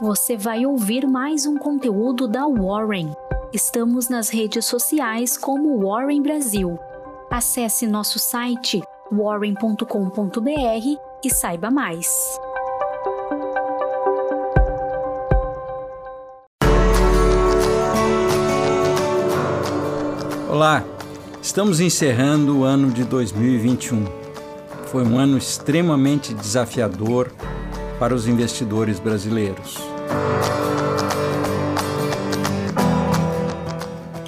você vai ouvir mais um conteúdo da Warren. Estamos nas redes sociais como Warren Brasil. Acesse nosso site warren.com.br e saiba mais. Olá, estamos encerrando o ano de 2021. Foi um ano extremamente desafiador para os investidores brasileiros.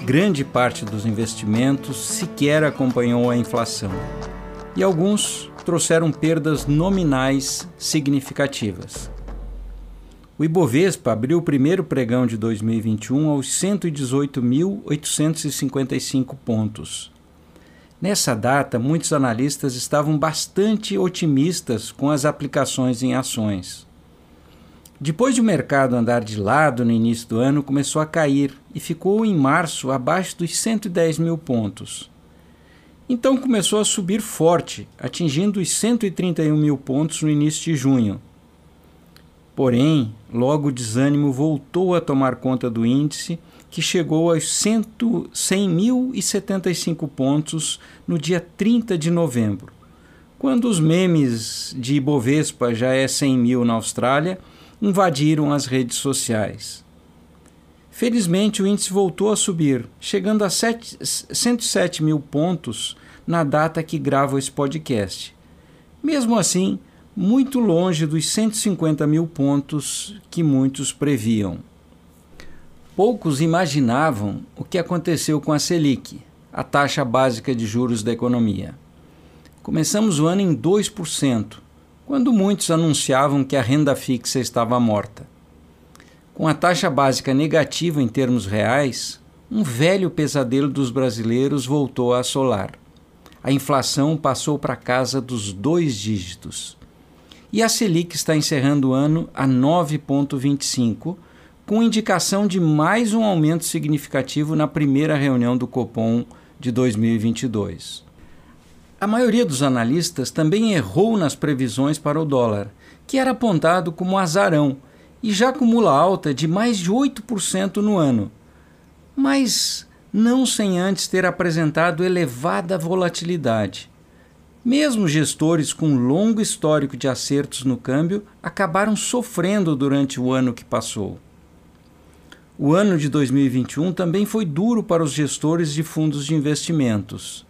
Grande parte dos investimentos sequer acompanhou a inflação e alguns trouxeram perdas nominais significativas. O Ibovespa abriu o primeiro pregão de 2021 aos 118.855 pontos, Nessa data, muitos analistas estavam bastante otimistas com as aplicações em ações. Depois de o mercado andar de lado no início do ano, começou a cair e ficou em março abaixo dos 110 mil pontos. Então começou a subir forte, atingindo os 131 mil pontos no início de junho. Porém, logo o desânimo voltou a tomar conta do índice que chegou aos 100.075 pontos no dia 30 de novembro. Quando os memes de Ibovespa já é 100 mil na Austrália invadiram as redes sociais. Felizmente, o índice voltou a subir, chegando a 7, 107 mil pontos na data que gravo esse podcast. Mesmo assim, muito longe dos 150 mil pontos que muitos previam. Poucos imaginavam o que aconteceu com a Selic, a taxa básica de juros da economia. Começamos o ano em 2%, quando muitos anunciavam que a renda fixa estava morta. Com a taxa básica negativa em termos reais, um velho pesadelo dos brasileiros voltou a assolar. A inflação passou para casa dos dois dígitos. E a Selic está encerrando o ano a 9,25%, com indicação de mais um aumento significativo na primeira reunião do Copom de 2022. A maioria dos analistas também errou nas previsões para o dólar, que era apontado como azarão e já acumula alta de mais de 8% no ano. Mas não sem antes ter apresentado elevada volatilidade. Mesmo gestores com longo histórico de acertos no câmbio acabaram sofrendo durante o ano que passou. O ano de 2021 também foi duro para os gestores de fundos de investimentos.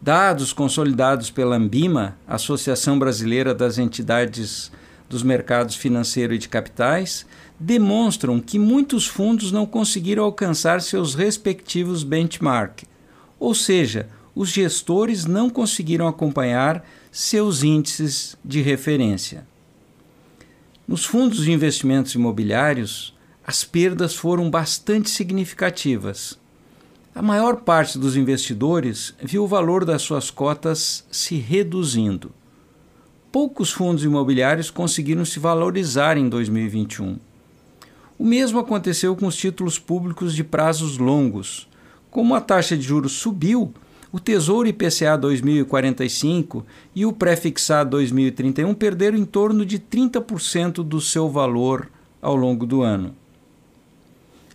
Dados consolidados pela Ambima, Associação Brasileira das Entidades dos Mercados Financeiro e de Capitais, demonstram que muitos fundos não conseguiram alcançar seus respectivos benchmark, ou seja, os gestores não conseguiram acompanhar seus índices de referência. Nos fundos de investimentos imobiliários, as perdas foram bastante significativas. A maior parte dos investidores viu o valor das suas cotas se reduzindo. Poucos fundos imobiliários conseguiram se valorizar em 2021. O mesmo aconteceu com os títulos públicos de prazos longos. Como a taxa de juros subiu, o Tesouro IPCA 2045 e o pré-fixado 2031 perderam em torno de 30% do seu valor ao longo do ano.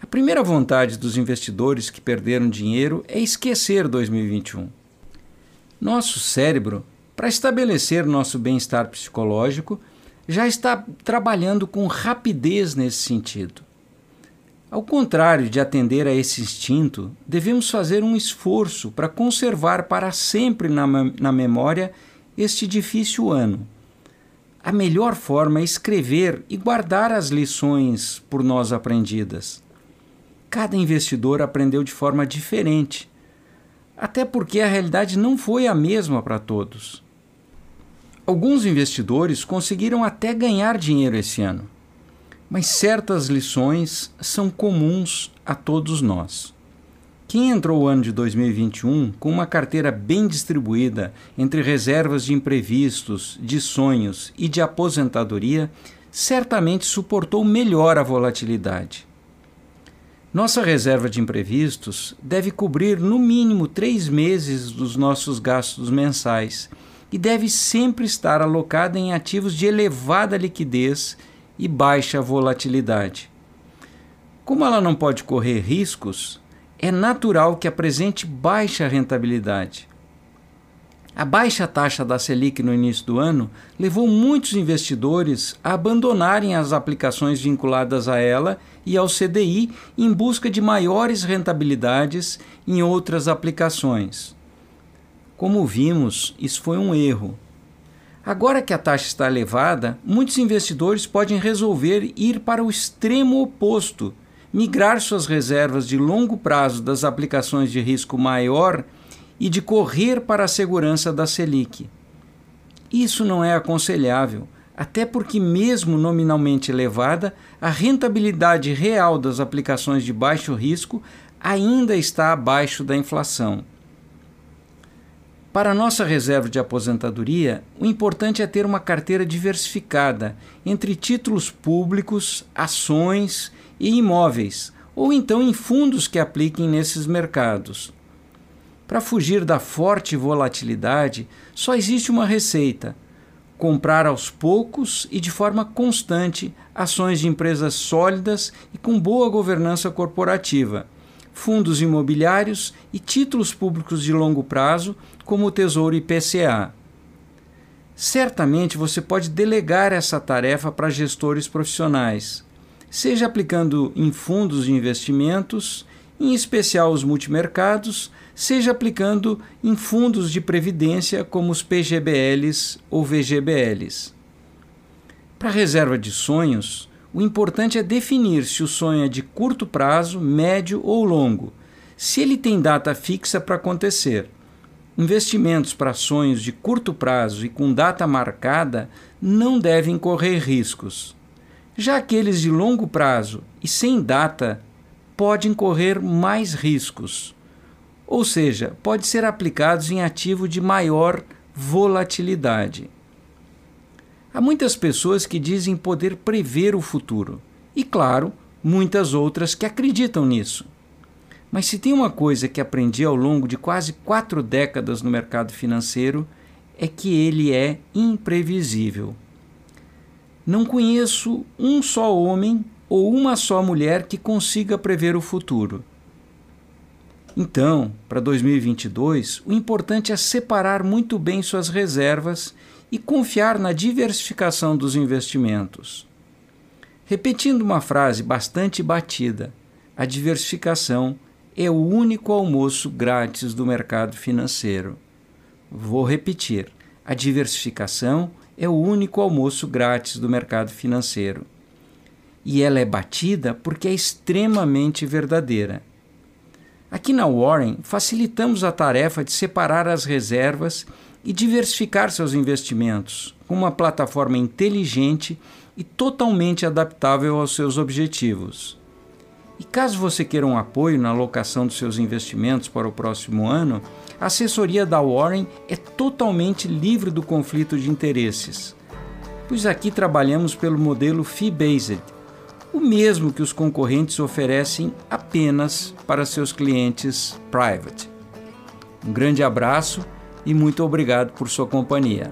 A primeira vontade dos investidores que perderam dinheiro é esquecer 2021. Nosso cérebro, para estabelecer nosso bem-estar psicológico, já está trabalhando com rapidez nesse sentido. Ao contrário de atender a esse instinto, devemos fazer um esforço para conservar para sempre na, na memória este difícil ano. A melhor forma é escrever e guardar as lições por nós aprendidas cada investidor aprendeu de forma diferente, até porque a realidade não foi a mesma para todos. Alguns investidores conseguiram até ganhar dinheiro esse ano, mas certas lições são comuns a todos nós. Quem entrou o ano de 2021 com uma carteira bem distribuída entre reservas de imprevistos, de sonhos e de aposentadoria, certamente suportou melhor a volatilidade. Nossa reserva de imprevistos deve cobrir no mínimo três meses dos nossos gastos mensais e deve sempre estar alocada em ativos de elevada liquidez e baixa volatilidade. Como ela não pode correr riscos, é natural que apresente baixa rentabilidade. A baixa taxa da Selic no início do ano levou muitos investidores a abandonarem as aplicações vinculadas a ela e ao CDI em busca de maiores rentabilidades em outras aplicações. Como vimos, isso foi um erro. Agora que a taxa está elevada, muitos investidores podem resolver ir para o extremo oposto, migrar suas reservas de longo prazo das aplicações de risco maior e de correr para a segurança da Selic. Isso não é aconselhável, até porque, mesmo nominalmente elevada, a rentabilidade real das aplicações de baixo risco ainda está abaixo da inflação. Para a nossa reserva de aposentadoria, o importante é ter uma carteira diversificada entre títulos públicos, ações e imóveis, ou então em fundos que apliquem nesses mercados. Para fugir da forte volatilidade, só existe uma receita: comprar aos poucos e de forma constante ações de empresas sólidas e com boa governança corporativa, fundos imobiliários e títulos públicos de longo prazo, como o Tesouro IPCA. Certamente você pode delegar essa tarefa para gestores profissionais, seja aplicando em fundos de investimentos, em especial os multimercados, seja aplicando em fundos de previdência como os PGBLs ou VGBLs. Para a reserva de sonhos, o importante é definir se o sonho é de curto prazo, médio ou longo, se ele tem data fixa para acontecer. Investimentos para sonhos de curto prazo e com data marcada não devem correr riscos. Já aqueles de longo prazo e sem data podem correr mais riscos ou seja, pode ser aplicados em ativo de maior volatilidade. Há muitas pessoas que dizem poder prever o futuro, e claro, muitas outras que acreditam nisso. Mas se tem uma coisa que aprendi ao longo de quase quatro décadas no mercado financeiro, é que ele é imprevisível. Não conheço um só homem ou uma só mulher que consiga prever o futuro. Então, para 2022, o importante é separar muito bem suas reservas e confiar na diversificação dos investimentos. Repetindo uma frase bastante batida, a diversificação é o único almoço grátis do mercado financeiro. Vou repetir: a diversificação é o único almoço grátis do mercado financeiro. E ela é batida porque é extremamente verdadeira. Aqui na Warren, facilitamos a tarefa de separar as reservas e diversificar seus investimentos com uma plataforma inteligente e totalmente adaptável aos seus objetivos. E caso você queira um apoio na alocação dos seus investimentos para o próximo ano, a assessoria da Warren é totalmente livre do conflito de interesses, pois aqui trabalhamos pelo modelo fee-based, o mesmo que os concorrentes oferecem apenas para seus clientes private. Um grande abraço e muito obrigado por sua companhia.